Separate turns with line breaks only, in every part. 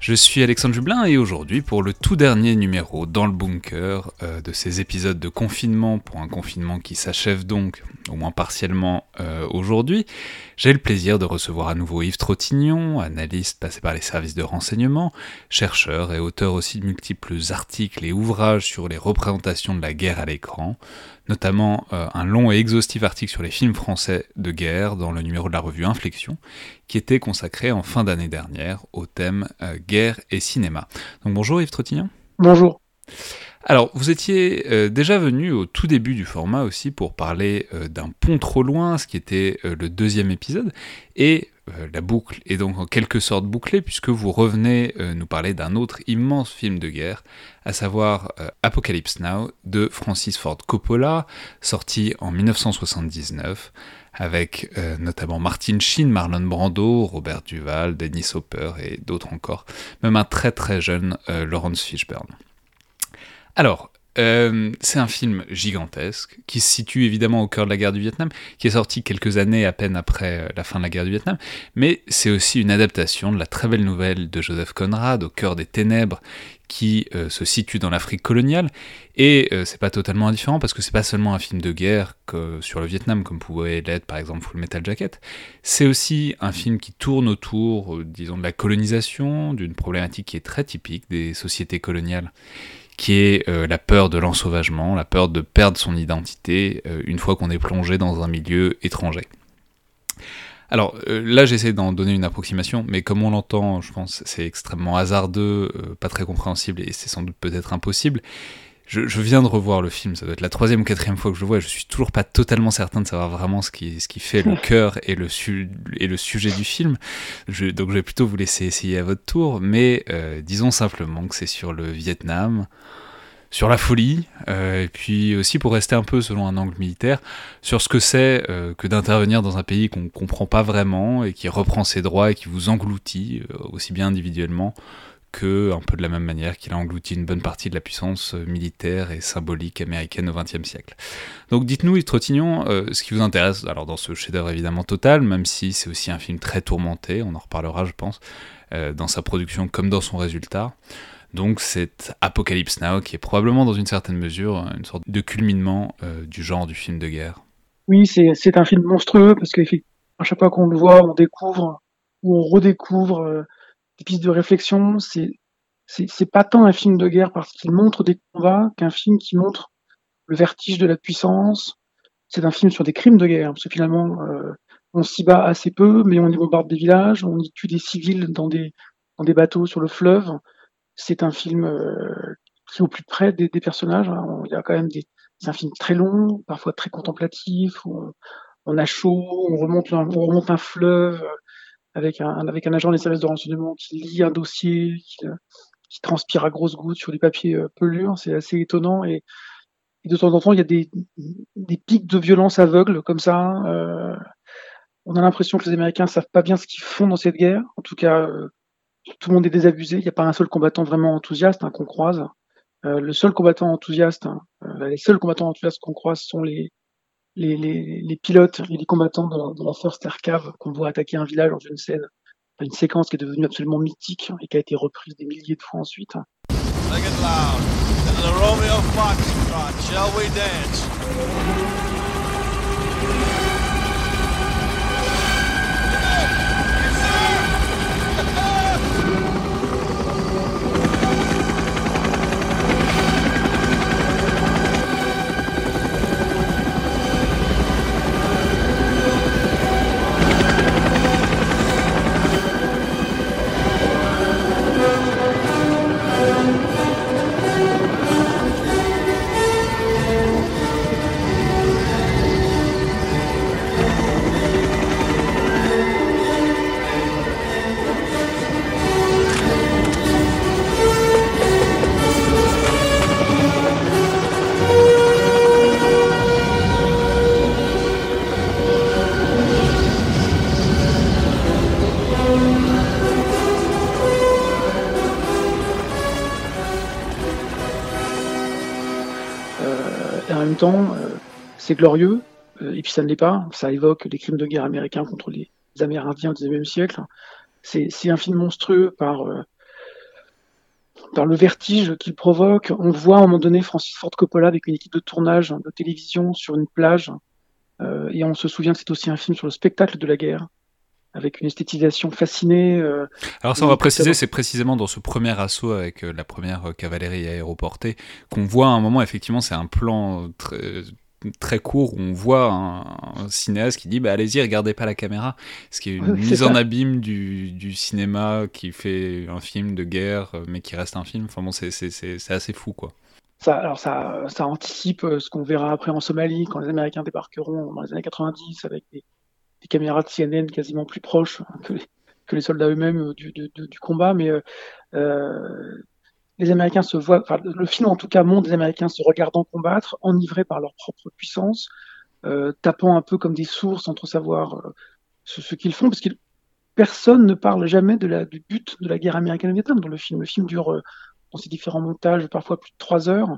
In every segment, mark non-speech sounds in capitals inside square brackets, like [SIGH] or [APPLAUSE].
Je suis Alexandre Jublin et aujourd'hui pour le tout dernier numéro dans le bunker euh, de ces épisodes de confinement pour un confinement qui s'achève donc au moins partiellement euh, aujourd'hui, j'ai le plaisir de recevoir à nouveau Yves Trottignon, analyste passé par les services de renseignement, chercheur et auteur aussi de multiples articles et ouvrages sur les représentations de la guerre à l'écran, notamment euh, un long et exhaustif article sur les films français de guerre dans le numéro de la revue Inflexion, qui était consacré en fin d'année dernière au thème euh, guerre et cinéma. Donc bonjour Yves Trottignon.
Bonjour.
Alors, vous étiez euh, déjà venu au tout début du format aussi pour parler d'un pont trop loin, ce qui était le deuxième épisode, et la boucle est donc en quelque sorte bouclée puisque vous revenez nous parler d'un autre immense film de guerre, à savoir Apocalypse Now de Francis Ford Coppola, sorti en 1979 avec euh, notamment Martin Sheen, Marlon Brando, Robert Duval, Dennis Hopper et d'autres encore, même un très très jeune euh, Laurence Fishburne. Alors, euh, c'est un film gigantesque qui se situe évidemment au cœur de la guerre du Vietnam, qui est sorti quelques années à peine après la fin de la guerre du Vietnam, mais c'est aussi une adaptation de la très belle nouvelle de Joseph Conrad, Au cœur des ténèbres, qui euh, se situe dans l'Afrique coloniale. Et euh, c'est pas totalement indifférent parce que c'est pas seulement un film de guerre que sur le Vietnam, comme pouvait l'être par exemple Full Metal Jacket. C'est aussi un film qui tourne autour, euh, disons, de la colonisation, d'une problématique qui est très typique des sociétés coloniales, qui est la peur de l'ensauvagement, la peur de perdre son identité une fois qu'on est plongé dans un milieu étranger. Alors euh, là, j'essaie d'en donner une approximation, mais comme on l'entend, je pense c'est extrêmement hasardeux, euh, pas très compréhensible et c'est sans doute peut-être impossible. Je, viens de revoir le film, ça doit être la troisième ou quatrième fois que je le vois, et je suis toujours pas totalement certain de savoir vraiment ce qui, ce qui fait le [LAUGHS] cœur et le, et le sujet du film. donc je vais plutôt vous laisser essayer à votre tour, mais euh, disons simplement que c'est sur le Vietnam sur la folie, euh, et puis aussi pour rester un peu selon un angle militaire, sur ce que c'est euh, que d'intervenir dans un pays qu'on ne comprend pas vraiment et qui reprend ses droits et qui vous engloutit, aussi bien individuellement que un peu de la même manière qu'il a englouti une bonne partie de la puissance militaire et symbolique américaine au XXe siècle. Donc dites-nous, Yves Trottignon, ce qui vous intéresse, alors dans ce chef-d'œuvre évidemment total, même si c'est aussi un film très tourmenté, on en reparlera je pense, dans sa production comme dans son résultat. Donc c'est Apocalypse Now qui est probablement dans une certaine mesure une sorte de culminement euh, du genre du film de guerre.
Oui, c'est un film monstrueux parce qu'à chaque fois qu'on le voit, on découvre ou on redécouvre euh, des pistes de réflexion. C'est c'est pas tant un film de guerre parce qu'il montre des combats qu'un film qui montre le vertige de la puissance. C'est un film sur des crimes de guerre parce que finalement euh, on s'y bat assez peu, mais on y bombarde des villages, on y tue des civils dans des dans des bateaux sur le fleuve c'est un film euh, qui est au plus près des, personnages. Hein. Y a quand même des, c'est un film très long, parfois très contemplatif. Où on, a chaud, on remonte, on remonte un fleuve avec un, avec un agent des services de renseignement qui lit un dossier, qui, qui transpire à grosses gouttes sur du papier euh, pelure. C'est assez étonnant et, de temps en temps, il y a des, pics de violence aveugle comme ça. Euh, on a l'impression que les Américains savent pas bien ce qu'ils font dans cette guerre. En tout cas, euh, tout le monde est désabusé. Il n'y a pas un seul combattant vraiment enthousiaste hein, qu'on croise. Euh, le seul combattant enthousiaste, hein, euh, les seuls combattants enthousiastes qu'on croise sont les, les, pilotes et les combattants dans, dans leur First Air Cave qu'on voit attaquer un village dans une scène, une séquence qui est devenue absolument mythique et qui a été reprise des milliers de fois ensuite. Même temps, c'est glorieux, et puis ça ne l'est pas. Ça évoque les crimes de guerre américains contre les, Amérindiens du XIXe siècle. C'est un film monstrueux par, par le vertige qu'il provoque. On voit à un moment donné Francis Ford Coppola avec une équipe de tournage de télévision sur une plage, et on se souvient que c'est aussi un film sur le spectacle de la guerre avec une esthétisation fascinée. Euh,
Alors ça, on va préciser, c'est précisément dans ce premier assaut avec euh, la première euh, cavalerie aéroportée qu'on voit à un moment, effectivement, c'est un plan très, très court où on voit un, cinéaste qui dit bah, allez-y, regardez pas la caméra, ce qui est une [LAUGHS] mise en abîme du, du, cinéma qui fait un film de guerre, mais qui reste un film. Enfin bon, c'est assez fou, quoi.
Ça, alors ça, ça anticipe ce qu'on verra après en Somalie, quand les Américains débarqueront dans les années 90 avec des des caméras de CNN quasiment plus proches que les, les soldats eux-mêmes euh, du, combat, mais euh, euh, les Américains se voient, le film en tout cas montre des Américains se regardant combattre, enivrés par leur propre puissance, tapant un peu comme des sources trop savoir ce, qu'ils font, parce que personne ne parle jamais du but de la guerre américaine au Vietnam dans le film. Le film dure dans ses différents montages parfois plus de trois heures,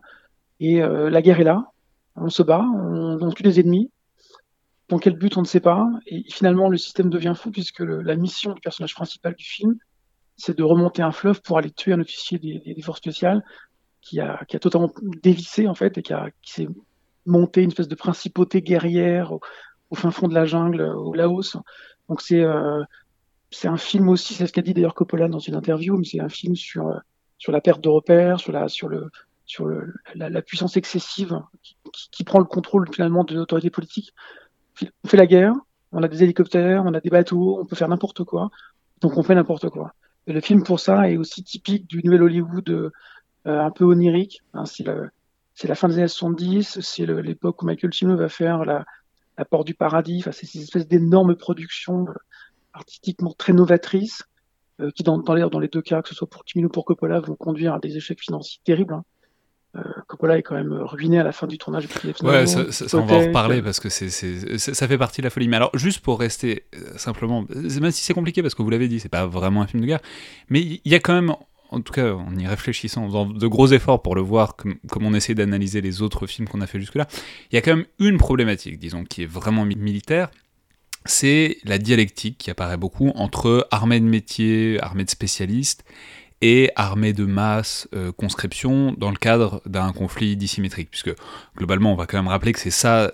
et la guerre est là, on se bat, on, on tue des ennemis, dans quel but, on ne sait pas. Et finalement, le système devient fou puisque la mission du personnage principal du film, c'est de remonter un fleuve pour aller tuer un officier des, forces spéciales qui a, totalement dévissé, en fait, et qui, s'est monté une espèce de principauté guerrière au, fin fond de la jungle, au Laos. Donc c'est euh, c'est un film aussi, c'est ce qu'a dit d'ailleurs Coppola dans une interview, mais c'est un film sur euh, la perte de repères, sur la puissance excessive qui, prend le contrôle finalement de l'autorité politique on fait la guerre, on a des hélicoptères, on a des bateaux, on peut faire n'importe quoi, donc on fait n'importe quoi. Le film pour ça est aussi typique du nouvel Hollywood euh, un peu onirique. Hein, c'est, la fin des années 70, c'est l'époque où Michael Cimino va faire la, Porte du Paradis, c'est ces espèces d'énormes productions euh, artistiquement très novatrices euh, qui, dans, dans, dans les deux cas, que ce soit pour Cimino ou pour Coppola, vont conduire à des échecs financiers terribles. Hein. Euh, Coppola est quand même ruiné à la fin du tournage.
Ouais, ça, ça, on va en reparler parce que c'est, ça fait partie de la folie. Mais alors, juste pour rester euh, simplement, même si c'est compliqué parce que vous l'avez dit, c'est pas vraiment un film de guerre, mais il y a quand même, en tout cas en y réfléchissant, en faisant de gros efforts pour le voir, comme, comme on essaie d'analyser les autres films qu'on a fait jusque-là, il y a quand même une problématique, disons, qui est vraiment militaire, c'est la dialectique qui apparaît beaucoup entre armée de métier, armée de spécialistes, et armée de masse, euh, conscription, dans le cadre d'un conflit dissymétrique. Puisque globalement, on va quand même rappeler que c'est ça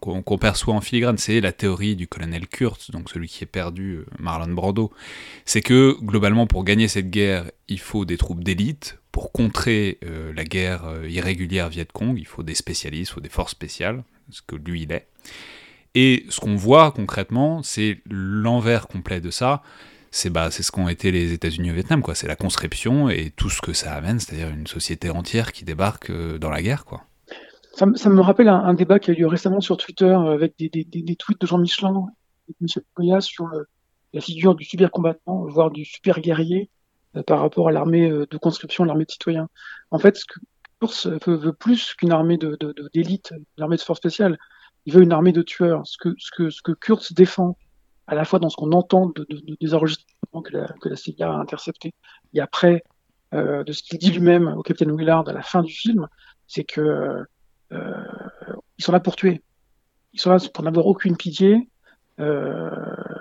qu'on perçoit en filigrane, c'est la théorie du colonel Kurtz, donc celui qui est perdu, euh, Marlon Brando. C'est que globalement, pour gagner cette guerre, il faut des troupes d'élite. Pour contrer euh, la guerre irrégulière Viet Cong, il faut des spécialistes, il faut des forces spéciales, ce que lui il est. Et ce qu'on voit concrètement, c'est l'envers complet de ça, c'est bah, ce qu'ont été les États-Unis au Vietnam, quoi. C'est la conscription et tout ce que ça amène, c'est-à-dire une société entière qui débarque euh, dans la guerre, quoi.
Ça, me rappelle un, débat qui a eu récemment sur Twitter euh, avec des, tweets de Jean Michelin et Michel Goya sur la figure du super combattant, voire du super guerrier euh, par rapport à l'armée de conscription, l'armée de citoyens. En fait, ce que Kurz veut, plus qu'une armée d'élite, de, de, une armée de force spéciale, il veut une armée de tueurs. Ce que, ce que, ce que Kurz défend, à la fois dans ce qu'on entend de, de, des enregistrements que la, CIA a interceptés, et après euh, de ce qu'il dit lui-même au capitaine Willard à la fin du film, c'est que euh, ils sont là pour tuer. Ils sont là pour n'avoir aucune pitié. Euh,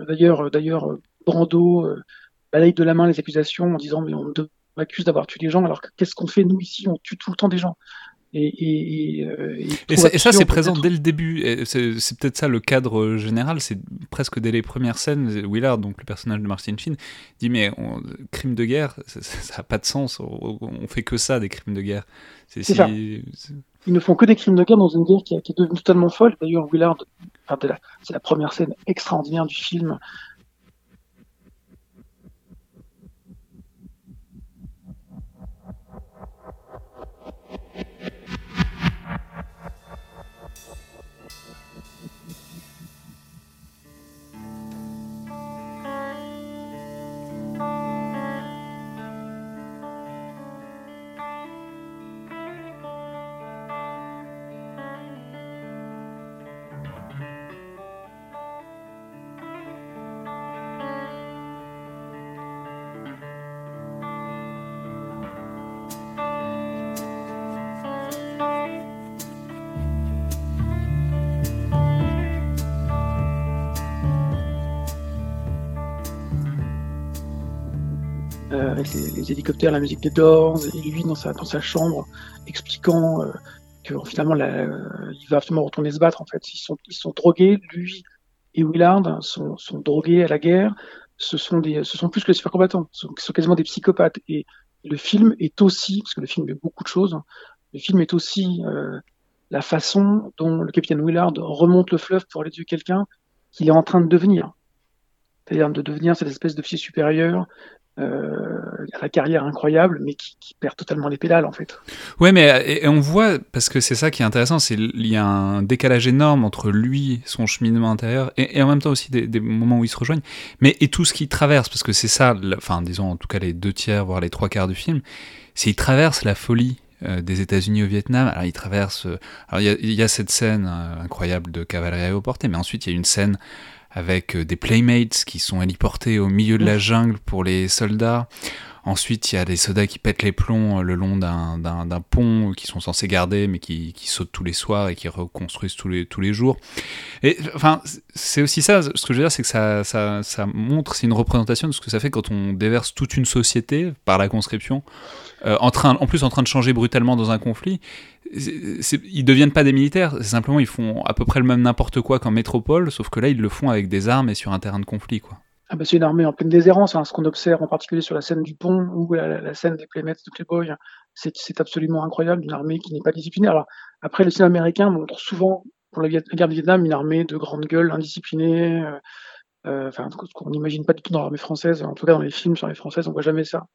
d'ailleurs, d'ailleurs, Brando euh, balaye de la main les accusations en disant mais on m'accuse d'avoir tué des gens alors qu'est-ce qu'on fait nous ici? On tue tout le temps des gens. Et,
et, ça, c'est présent dès le début. C'est peut-être ça le cadre général. C'est presque dès les premières scènes. Willard, donc le personnage de Martin Sheen, dit Mais on, crime de guerre, [LAUGHS] ça n'a pas de sens. On, fait que ça, des crimes de guerre.
C'est ça. Ils ne font que des crimes de guerre dans une guerre qui, qui est devenue totalement folle. D'ailleurs, Willard, c'est la première scène extraordinaire du film avec les, hélicoptères, la musique des Doors, et lui dans sa, dans sa chambre, expliquant que finalement il va absolument retourner se battre en fait. Ils sont, ils sont drogués, lui et Willard sont, sont drogués à la guerre. Ce sont, des, ce sont plus que des super combattants, ce sont, quasiment des psychopathes. Et le film est aussi, parce que le film est beaucoup de choses, le film est aussi la façon dont le capitaine Willard remonte le fleuve pour aller tuer quelqu'un qu'il est en train de devenir. C'est-à-dire de devenir cette espèce d'officier supérieur euh, la carrière incroyable, mais qui, perd totalement les pédales en fait.
Ouais, mais et, on voit, parce que c'est ça qui est intéressant, c'est il y a un décalage énorme entre lui, son cheminement intérieur, et, en même temps aussi des, moments où ils se rejoignent, mais et tout ce qu'il traverse, parce que c'est ça, enfin disons en tout cas les deux tiers, voire les trois quarts du film, c'est il traverse la folie euh, des États-Unis au Vietnam. Alors il traverse. Euh, alors il y, a cette scène euh, incroyable de cavalerie aéroportée, mais ensuite il y a une scène avec des playmates qui sont héliportés au milieu de la jungle pour les soldats. Ensuite, il y a des soldats qui pètent les plombs le long d'un pont qui sont censés garder, mais qui, sautent tous les soirs et qui reconstruisent tous les, jours. Et enfin, c'est aussi ça, ce que je veux dire, c'est que ça, ça, montre, c'est une représentation de ce que ça fait quand on déverse toute une société par la conscription euh, en, train, en plus en train de changer brutalement dans un conflit, ils deviennent pas des militaires, simplement ils font à peu près le même n'importe quoi qu'en métropole, sauf que là ils le font avec des armes et sur un terrain de conflit. quoi.
Ah bah c'est une armée en pleine déshérence, hein, ce qu'on observe en particulier sur la scène du pont ou la, scène des Playmates de Playboy, c'est absolument incroyable, une armée qui n'est pas disciplinée. Alors après, le cinéma américain montre souvent, pour la, guerre du Vietnam, une armée de grande gueule, indisciplinée, euh, euh, enfin, ce qu'on n'imagine pas du tout dans l'armée française, en tout cas dans les films sur les françaises, on voit jamais ça.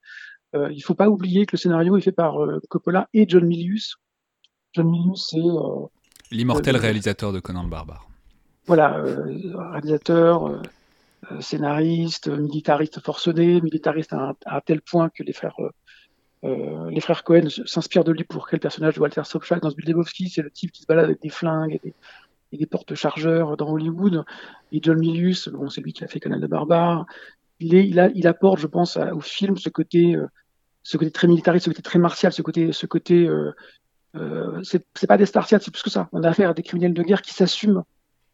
Euh, il faut pas oublier que le scénario est fait par euh, Coppola et John Milius. John Milius, c'est
l'immortel réalisateur de Conan le Barbare.
Voilà, réalisateur, scénariste, militariste forcené, militariste à, tel point que les frères les frères Cohen s'inspirent de lui pour quel personnage de Walter Sobchak dans Zbildebowski, c'est le type qui se balade avec des flingues et des, et des porte-chargeurs dans Hollywood. Et John Milius, bon, c'est lui qui a fait Conan le Barbare. Il, apporte, je pense, au film ce côté très militariste, ce côté très martial, ce côté, ce côté, euh, euh, c'est pas des Spartiates, c'est plus que ça. On a affaire à des criminels de guerre qui s'assument.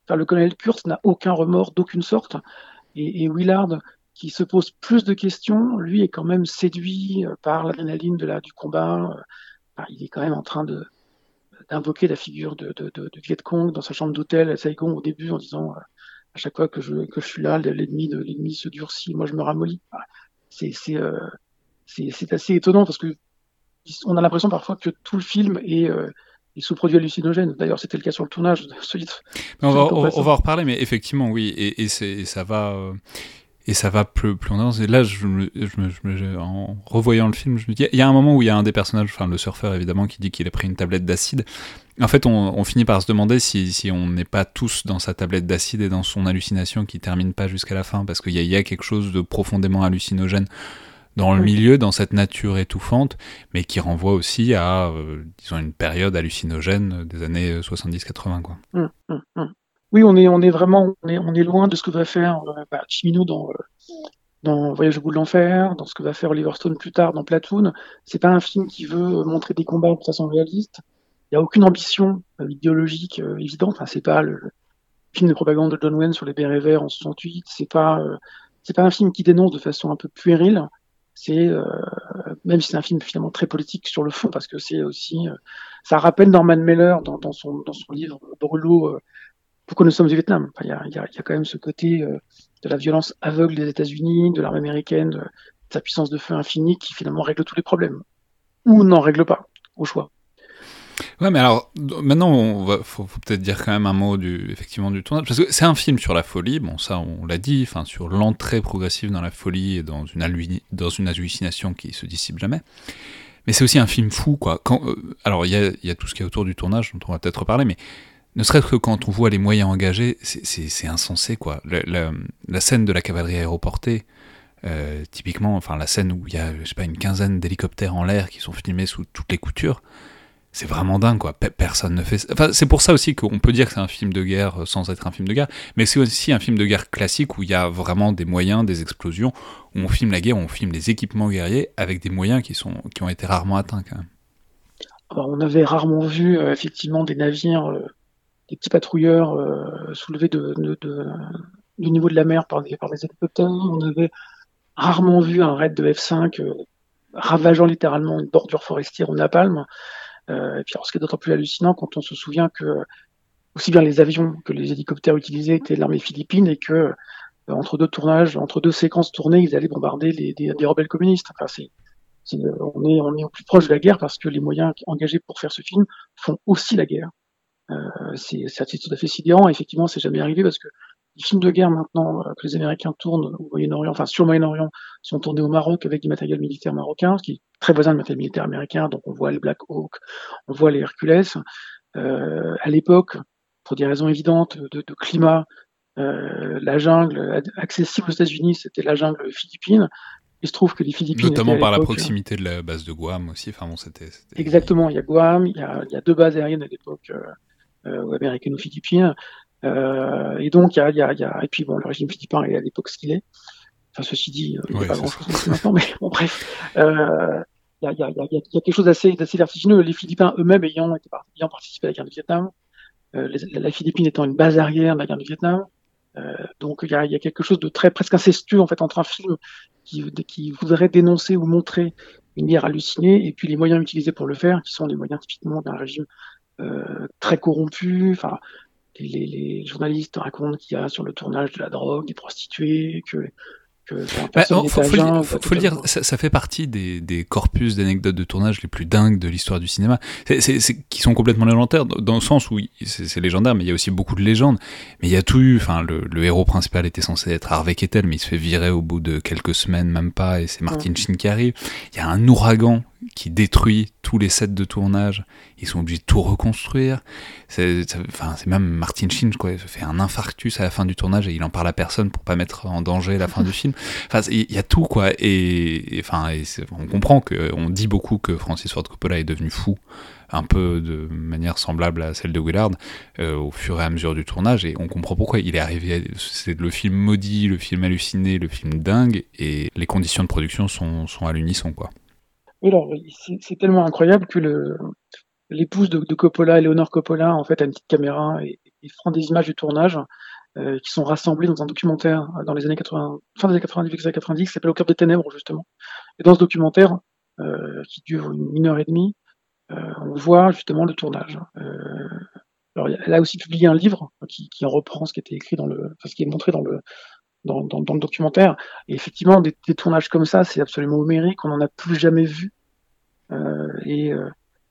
Le colonel Kurtz n'a aucun remords d'aucune sorte, et, Willard, qui se pose plus de questions, lui est quand même séduit euh, par l'adrénaline du combat. Enfin, il est quand même en train d'invoquer la figure de, de, de, Viet Cong dans sa chambre d'hôtel à Saigon au début en disant euh, à chaque fois que je, que je suis là, l'ennemi de l'ennemi se durcit, moi je me ramollis. C'est c'est euh, assez étonnant parce que on a l'impression parfois que tout le film est, euh, sous produit hallucinogène. D'ailleurs, c'était le cas sur le tournage de
On va, on, va en reparler, mais effectivement, oui, et, et, ça va. Euh, et ça va plus, plus en avance. Et là, je me, je en revoyant le film, je me dis, il y a un moment où il y a un des personnages, enfin le surfeur évidemment, qui dit qu'il a pris une tablette d'acide. En fait, on, on, finit par se demander si, si on n'est pas tous dans sa tablette d'acide et dans son hallucination qui termine pas jusqu'à la fin, parce qu'il y, y, a quelque chose de profondément hallucinogène dans le milieu, dans cette nature étouffante, mais qui renvoie aussi à, euh, disons, une période hallucinogène des années 70-80. Quoi.
Hum, hum, hum. Oui, on est, on est vraiment, on est, on est loin de ce que va faire euh, bah, Chimino dans, euh, dans Voyage au bout de l'enfer, dans ce que va faire Oliver Stone plus tard dans Platoon. C'est pas un film qui veut montrer des combats de façon réaliste. Il n'y a aucune ambition idéologique évidente. Enfin, c'est pas le film de propagande de John Wayne sur les bérets verts en 68. C'est pas, c'est pas un film qui dénonce de façon un peu puérile c'est euh, même si c'est un film finalement très politique sur le fond parce que c'est aussi euh, ça rappelle Norman Mailer dans, son dans son livre Brûlot euh, pourquoi nous sommes au Vietnam? Il y, a, y, a, y, a, quand même ce côté de la violence aveugle des États-Unis de l'armée américaine de, sa puissance de feu infinie qui finalement règle tous les problèmes. Ou n'en règle pas au choix
Ouais, mais alors maintenant, on va, faut, peut-être dire quand même un mot du, effectivement, du tournage, parce que c'est un film sur la folie. Bon, ça, on l'a dit, enfin, sur l'entrée progressive dans la folie et dans une, dans une hallucination qui se dissipe jamais. Mais c'est aussi un film fou, quoi. Euh, alors, il y a, y a, tout ce qui est autour du tournage, dont on va peut-être reparler, mais ne serait-ce que quand on voit les moyens engagés, c'est insensé, quoi. La, la, scène de la cavalerie aéroportée, euh, typiquement, enfin, la scène où il y a, je sais pas, une quinzaine d'hélicoptères en l'air qui sont filmés sous toutes les coutures c'est vraiment dingue quoi. Personne ne fait. Enfin, c'est pour ça aussi qu'on peut dire que c'est un film de guerre euh, sans être un film de guerre, mais c'est aussi un film de guerre classique où il y a vraiment des moyens, des explosions, où on filme la guerre, où on filme des équipements guerriers avec des moyens qui sont qui ont été rarement atteints quand même.
on avait rarement vu euh, effectivement des navires, euh, des petits patrouilleurs soulevés de, de, du niveau de la mer par des, par des hélicoptères. On avait rarement vu un raid de F5 ravageant littéralement une bordure forestière au napalm. Et puis, alors, ce qui est d'autant plus hallucinant quand on se souvient que aussi bien les avions que les hélicoptères utilisés étaient l'armée philippine et que entre deux tournages, entre deux séquences tournées, ils allaient bombarder les, des, rebelles communistes. Enfin, c'est, on, est, on est au plus proche de la guerre parce que les moyens engagés pour faire ce film font aussi la guerre. Euh, c'est, tout à fait sidérant. Effectivement, c'est jamais arrivé parce que les films de guerre maintenant euh, que les Américains tournent au Moyen-Orient, enfin sur le Moyen-Orient, sont tournés au Maroc avec du matériel militaire marocain, ce qui est très voisin du matériel militaire américain. Donc on voit les Black Hawk, on voit les Hercules. Euh, à l'époque, pour des raisons évidentes de, de climat, euh, la jungle accessible aux États-Unis, c'était la jungle philippine. Il se trouve que les Philippines.
Notamment par la proximité de la base de Guam aussi. Enfin bon, c'était.
Exactement. Il y a Guam, il y a, il y a deux bases aériennes à l'époque euh, euh américano-philippines. Euh, et donc, il y a, y, a, y a, et puis bon, le régime philippin est à l'époque ce qu'il est. Enfin, ceci dit, il n'y a pas grand-chose maintenant, mais bon, bref. Euh, il y, y y a quelque chose d'assez vertigineux. Les Philippins eux-mêmes ayant, ayant participé à la guerre du Vietnam, euh, la Philippine étant une base arrière de la guerre du Vietnam, euh, donc il y a, y a, quelque chose de très presque incestueux en fait entre un film qui, qui voudrait dénoncer ou montrer une guerre hallucinée et puis les moyens utilisés pour le faire, qui sont les moyens typiquement d'un régime euh, très corrompu. Enfin, les, les, journalistes racontent qu'il y a sur le tournage de la drogue, des prostituées, que
bah, faut, faut, le dire, ça, fait partie des, des corpus d'anecdotes de tournage les plus dingues de l'histoire du cinéma, c'est, qui sont complètement légendaires, dans le sens où c'est, légendaire, mais il y a aussi beaucoup de légendes. Mais il y a tout eu, enfin, le, le, héros principal était censé être Harvey Kettel, mais il se fait virer au bout de quelques semaines, même pas, et c'est Martin Sheen qui arrive. Il y a un ouragan qui détruit tous les sets de tournage. Ils sont obligés de tout reconstruire. C'est, même Martin Sheen, quoi. Il se fait un infarctus à la fin du tournage et il en parle à personne pour pas mettre en danger la fin du film. Enfin, il y a tout, quoi. Et, enfin, on comprend que, on dit beaucoup que Francis Ford Coppola est devenu fou, un peu de manière semblable à celle de Willard, euh, au fur et à mesure du tournage. Et on comprend pourquoi. Il est arrivé, c'est le film maudit, le film halluciné, le film dingue, et les conditions de production sont, sont à l'unisson, quoi.
Alors, c'est tellement incroyable que l'épouse de, Coppola, Eleonore Coppola, en fait, a une petite caméra et, prend des images du tournage euh, qui sont rassemblées dans un documentaire euh, dans les années 80, fin des années 90, années 90, qui s'appelle Au cœur des ténèbres, justement. Et dans ce documentaire, euh, qui dure une, heure et demie, on voit justement le tournage. Alors, elle a aussi publié un livre qui, qui reprend ce qui était écrit dans le, enfin, ce qui est montré dans le, dans, le documentaire. Et effectivement, des, des tournages comme ça, c'est absolument homérique, on n'en a plus jamais vu. Euh, et euh,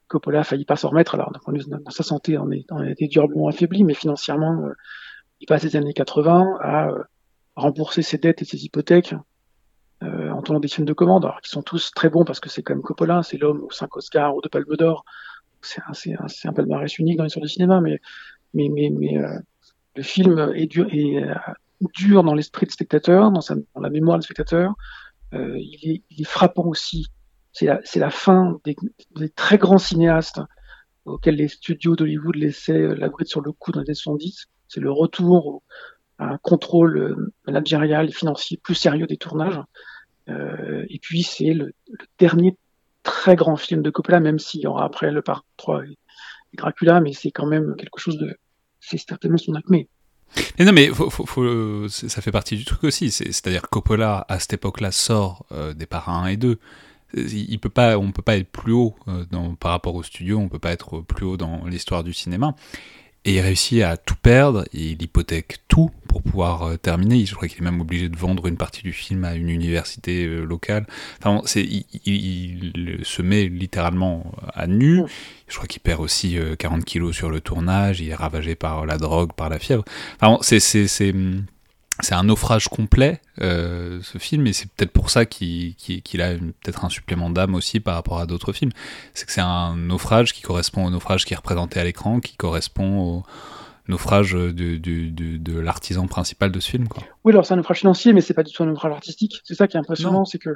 Coppola a failli pas s'en remettre. Alors, dans sa santé, on, est, on a affaibli, mais financièrement, euh, il passe les années 80 à rembourser ses dettes et ses hypothèques en tournant des films de commande, alors, qui sont tous très bons parce que c'est quand même Coppola, c'est l'homme aux 5 Oscars ou de Palme d'Or. C'est un, palmarès unique dans l'histoire du cinéma, mais, le film est dur, et dur dans l'esprit du spectateur, dans, sa, dans, la mémoire du spectateur. Euh, il, est, il, est, frappant aussi. C'est la, la, fin des, des, très grands cinéastes auxquels les studios d'Hollywood laissaient la bride sur le coup dans les années 70. C'est le retour à un contrôle euh, managérial et financier plus sérieux des tournages. Euh, et puis c'est le, le, dernier très grand film de Coppola, même s'il y aura après le part 3 et, et Dracula, mais c'est quand même quelque chose de... C'est certainement son acmé.
Mais non, mais ça fait partie du truc aussi. C'est-à-dire Coppola, à cette époque-là, sort euh, des parrains 1 et 2. Il peut pas, on peut pas être plus haut euh, par rapport au studio, on peut pas être plus haut dans l'histoire du cinéma. Et il réussit à tout perdre, et il hypothèque tout pour pouvoir euh, terminer. Je crois qu'il est même obligé de vendre une partie du film à une université euh, locale. Enfin, c'est, il, il, il, se met littéralement à nu. Je crois qu'il perd aussi euh, 40 kilos sur le tournage, il est ravagé par la drogue, par la fièvre. Enfin, c'est, c'est, c'est, c'est un naufrage complet, euh, ce film, et c'est peut-être pour ça qu'il qu a peut-être un supplément d'âme aussi par rapport à d'autres films. C'est que c'est un naufrage qui correspond au naufrage qui est représenté à l'écran, qui correspond au naufrage de, de, de, de l'artisan principal de ce film. Quoi.
Oui, alors c'est un naufrage financier, mais c'est pas du tout un naufrage artistique. C'est ça qui est impressionnant, c'est que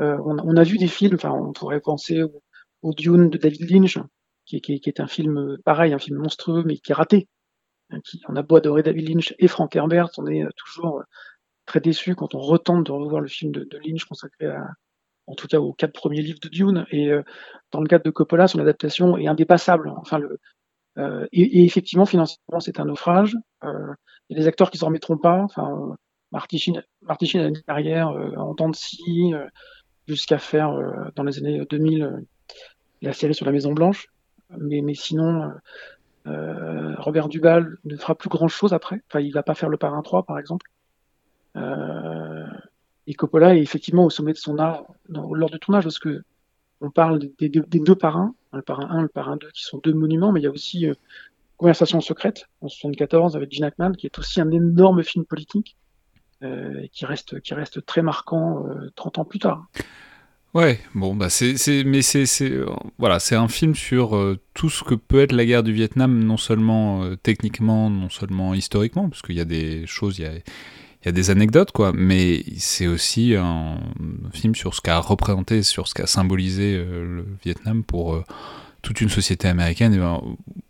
euh, on, on, a vu des films, enfin on pourrait penser au, au Dune de David Lynch, qui, qui, qui est un film pareil, un film monstrueux, mais qui est raté on a beau adorer David Lynch et Frank Herbert, on est euh, toujours euh, très déçu quand on retente de revoir le film de, Lynch consacré en tout cas aux quatre premiers livres de Dune. Et euh, dans le cadre de Coppola, son adaptation est indépassable. Enfin, et, effectivement, financièrement, c'est un naufrage. Il y a des acteurs qui s'en remettront pas. Enfin, Marty Sheen, a une carrière en temps de scie, jusqu'à faire dans les années 2000 la série sur la Maison Blanche. Mais sinon, euh, Robert Duvall ne fera plus grand chose après. Enfin, il va pas faire le parrain 3, par exemple. Euh, et Coppola est effectivement au sommet de son art lors du tournage, parce que on parle des, deux parrains, le parrain 1 et le parrain 2, qui sont deux monuments, mais il y a aussi euh, Conversation secrète en 74 avec Gene Hackman, qui est aussi un énorme film politique, euh, qui reste qui reste très marquant 30 ans plus tard.
Ouais, bon, bah c'est, mais c'est, c'est, voilà, c'est un film sur euh, tout ce que peut être la guerre du Vietnam, non seulement euh, techniquement, non seulement historiquement, parce qu'il y a des choses, il y a, des anecdotes, quoi, mais c'est aussi un, film sur ce qu'a représenté, sur ce qu'a symbolisé euh, le Vietnam pour toute une société américaine, et ben,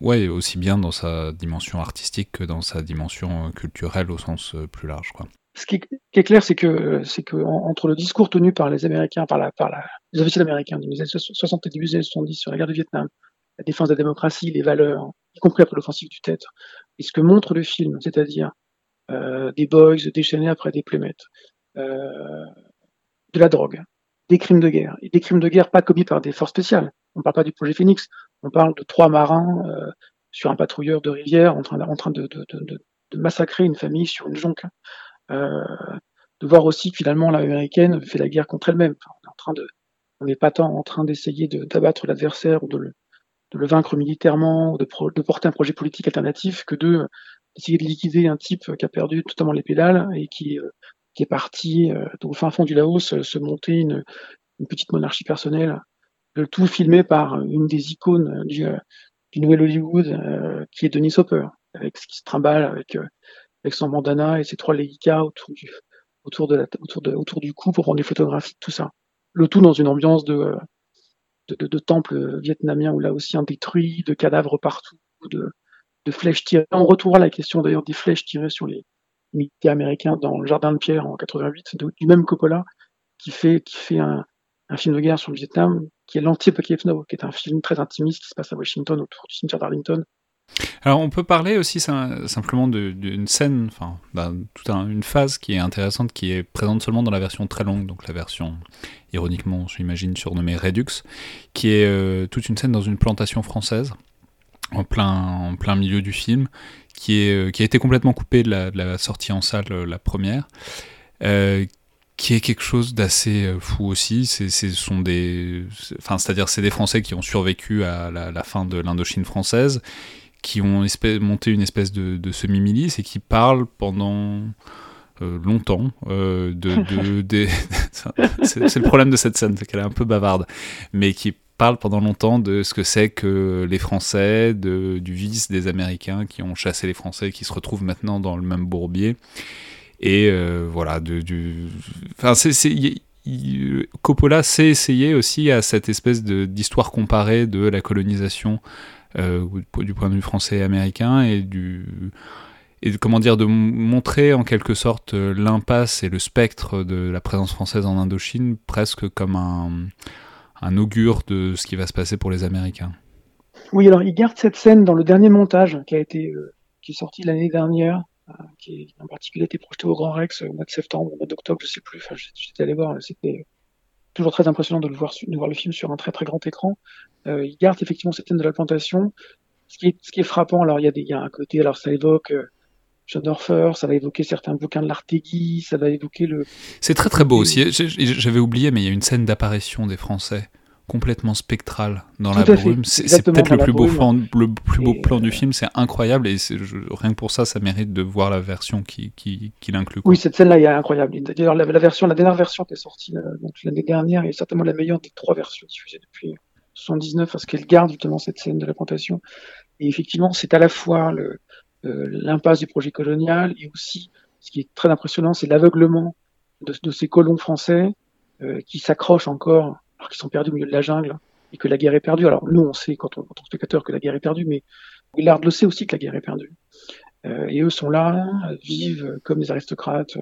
ouais, aussi bien dans sa dimension artistique que dans sa dimension culturelle au sens plus large, quoi
ce qui est, clair, c'est que, c'est que entre le discours tenu par les Américains, par, les officiers américains du années 60 et des années 70 sur la guerre du Vietnam, la défense de la démocratie, les valeurs, y compris après l'offensive du Tête, et ce que montre le film, c'est-à-dire euh, des boys déchaînés après des plémettes, euh, de la drogue, des crimes de guerre, et des crimes de guerre pas commis par des forces spéciales. On ne parle pas du projet Phoenix, on parle de trois marins euh, sur un patrouilleur de rivière en train, de massacrer une famille sur une jonque. Euh, de voir aussi que finalement l'américaine fait la guerre contre elle-même. on n'est pas tant en train d'essayer d'abattre l'adversaire ou de le, vaincre militairement ou de, porter un projet politique alternatif que de d'essayer de liquider un type qui a perdu totalement les pédales et qui, euh, est parti euh, au fin fond du Laos se monter une, petite monarchie personnelle. Le tout filmé par une des icônes du, du Nouvel Hollywood, qui est Denis Hopper, avec ce qui se trimballe avec avec son bandana et ses trois léguicas autour du, autour de autour du cou pour prendre des photographies, tout ça. Le tout dans une ambiance de, de, de, de temple vietnamien où là aussi un détruit, de cadavres partout, de, de flèches tirées. On retrouvera la question d'ailleurs des flèches tirées sur les militaires américains dans le jardin de pierre en 88, du même Coppola, qui fait, qui fait un, un film de guerre sur le Vietnam, qui est l'anti-Apocalypse Now, qui est un film très intimiste qui se passe à Washington autour du cimetière d'Arlington,
alors on peut parler aussi simplement d'une scène, enfin toute une phase qui est intéressante, qui est présente seulement dans la version très longue, donc la version ironiquement, j'imagine, surnommée Redux, qui est euh, toute une scène dans une plantation française, en plein, en plein milieu du film, qui, est, euh, qui a été complètement coupée de la, sortie en salle, euh, la première, qui est quelque chose d'assez fou aussi. Ce sont des, enfin, c'est-à-dire c'est des Français qui ont survécu à la fin de l'Indochine française, qui ont monté une espèce de, de semi-milice et qui parlent pendant euh, longtemps euh, de, [LAUGHS] [LAUGHS] c'est le problème de cette scène, c'est qu'elle est un peu bavarde, mais qui parle pendant longtemps de ce que c'est que les Français, de, du vice des Américains qui ont chassé les Français, qui se retrouvent maintenant dans le même bourbier. Et euh, voilà, de, du, enfin, c'est, Coppola s'est essayé aussi à cette espèce d'histoire comparée de la colonisation euh, du point de vue français et américain, et du comment dire de montrer en quelque sorte euh, l'impasse et le spectre de la présence française en Indochine presque comme un, un augure de ce qui va se passer pour les Américains.
Oui, alors il garde cette scène dans le dernier montage qui a été euh, qui est sorti l'année dernière, qui en particulier été projeté au Grand Rex au mois de septembre, au mois d'octobre, je sais plus. J'étais allé voir, c'était toujours très impressionnant de le voir, de voir le film sur un très très grand écran. Euh, il garde effectivement cette scène de la plantation. Ce qui est, ce qui est frappant, alors il y a des, il y a un côté, alors ça évoque euh, John Orfer, ça va évoquer certains bouquins de l'Artegui, ça va évoquer le.
C'est très très beau aussi. J'avais oublié, mais il y a une scène d'apparition des Français complètement spectral dans la brume. C'est peut-être le, plus beau plan, le plus beau plan du euh, film, c'est incroyable et rien que pour ça, ça mérite de voir la version qui, qui, qui l'inclut.
Oui, cette scène-là est incroyable. D'ailleurs, la, version, la dernière version qui est sortie euh, l'année dernière est certainement la meilleure des trois versions diffusées depuis 79 parce qu'elle garde justement cette scène de la plantation. Et effectivement, c'est à la fois euh, l'impasse du projet colonial et aussi, ce qui est très impressionnant, c'est l'aveuglement de, de, ces colons français qui s'accrochent encore alors qu'ils sont perdus au milieu de la jungle et que la guerre est perdue. Alors nous, on sait quand on, est spectateur que la guerre est perdue, mais Willard le sait aussi que la guerre est perdue. Euh, et eux sont là, vivent comme des aristocrates,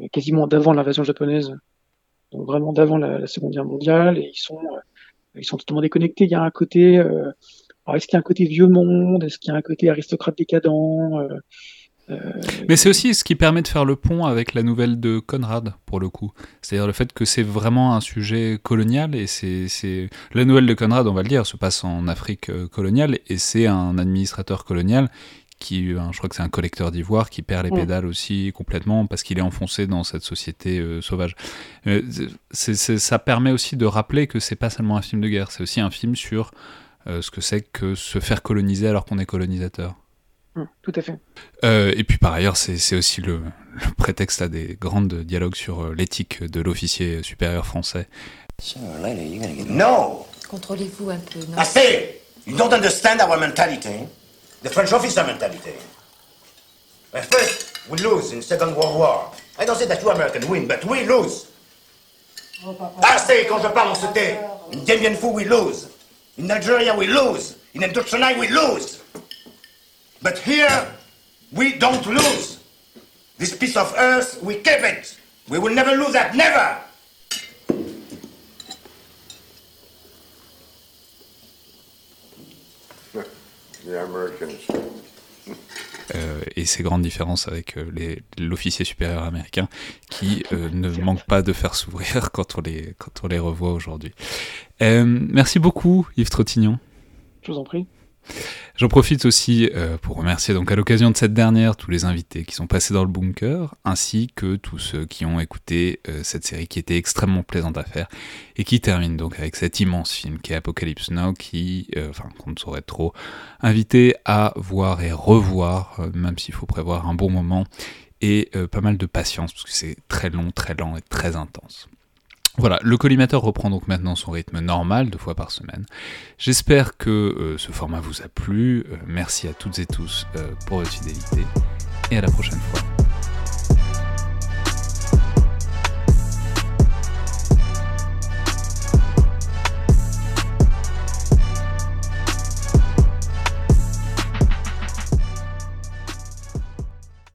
euh, quasiment d'avant l'invasion japonaise, donc vraiment d'avant la, Seconde Guerre mondiale, et ils sont, euh, ils sont totalement déconnectés. Il y a un côté, alors est-ce qu'il y a un côté vieux monde, est-ce qu'il y a un côté aristocrate décadent?
Mais c'est aussi ce qui permet de faire le pont avec la nouvelle de Conrad, pour le coup. C'est-à-dire le fait que c'est vraiment un sujet colonial, et c'est... La nouvelle de Conrad, on va le dire, se passe en Afrique coloniale, et c'est un administrateur colonial qui, je crois que c'est un collecteur d'ivoire qui perd les pédales aussi complètement parce qu'il est enfoncé dans cette société sauvage. ça permet aussi de rappeler que c'est pas seulement un film de guerre, c'est aussi un film sur ce que c'est que se faire coloniser alors qu'on est colonisateur.
Mmh, tout à fait.
Euh, et puis par ailleurs, c'est aussi le, le, prétexte à des grandes dialogues sur euh, l'éthique de l'officier supérieur français.
No!
Contrôlez-vous un peu, non?
I say, you don't understand our mentality. The French officer mentality. At first, we lose in Second World War. I don't say that you Americans win, but we lose. I say, quand je parle, on se tait. In Dien Bien Phu, we lose. In Nigeria, we lose. In Indochina, we lose. But here, we don't lose. This piece of earth, we keep it. We will never lose that, never!
The Americans. Euh, et ces grandes différences avec euh, l'officier supérieur américain qui euh, ne manque pas de faire s'ouvrir [LAUGHS] quand, on les, quand on les revoit aujourd'hui. Euh, merci beaucoup Yves Trottignon.
Je vous en prie.
J'en profite aussi euh, pour remercier donc à l'occasion de cette dernière tous les invités qui sont passés dans le bunker, ainsi que tous ceux qui ont écouté euh, cette série qui était extrêmement plaisante à faire et qui termine donc avec cet immense film qui est Apocalypse Now, qui, euh, enfin, qu'on ne saurait trop inviter à voir et revoir, même s'il faut prévoir un bon moment et pas mal de patience parce que c'est très long, très lent et très intense. Voilà, le collimateur reprend donc maintenant son rythme normal, deux fois par semaine. J'espère que euh, ce format vous a plu. Euh, merci à toutes et tous euh, pour votre fidélité et à la prochaine fois.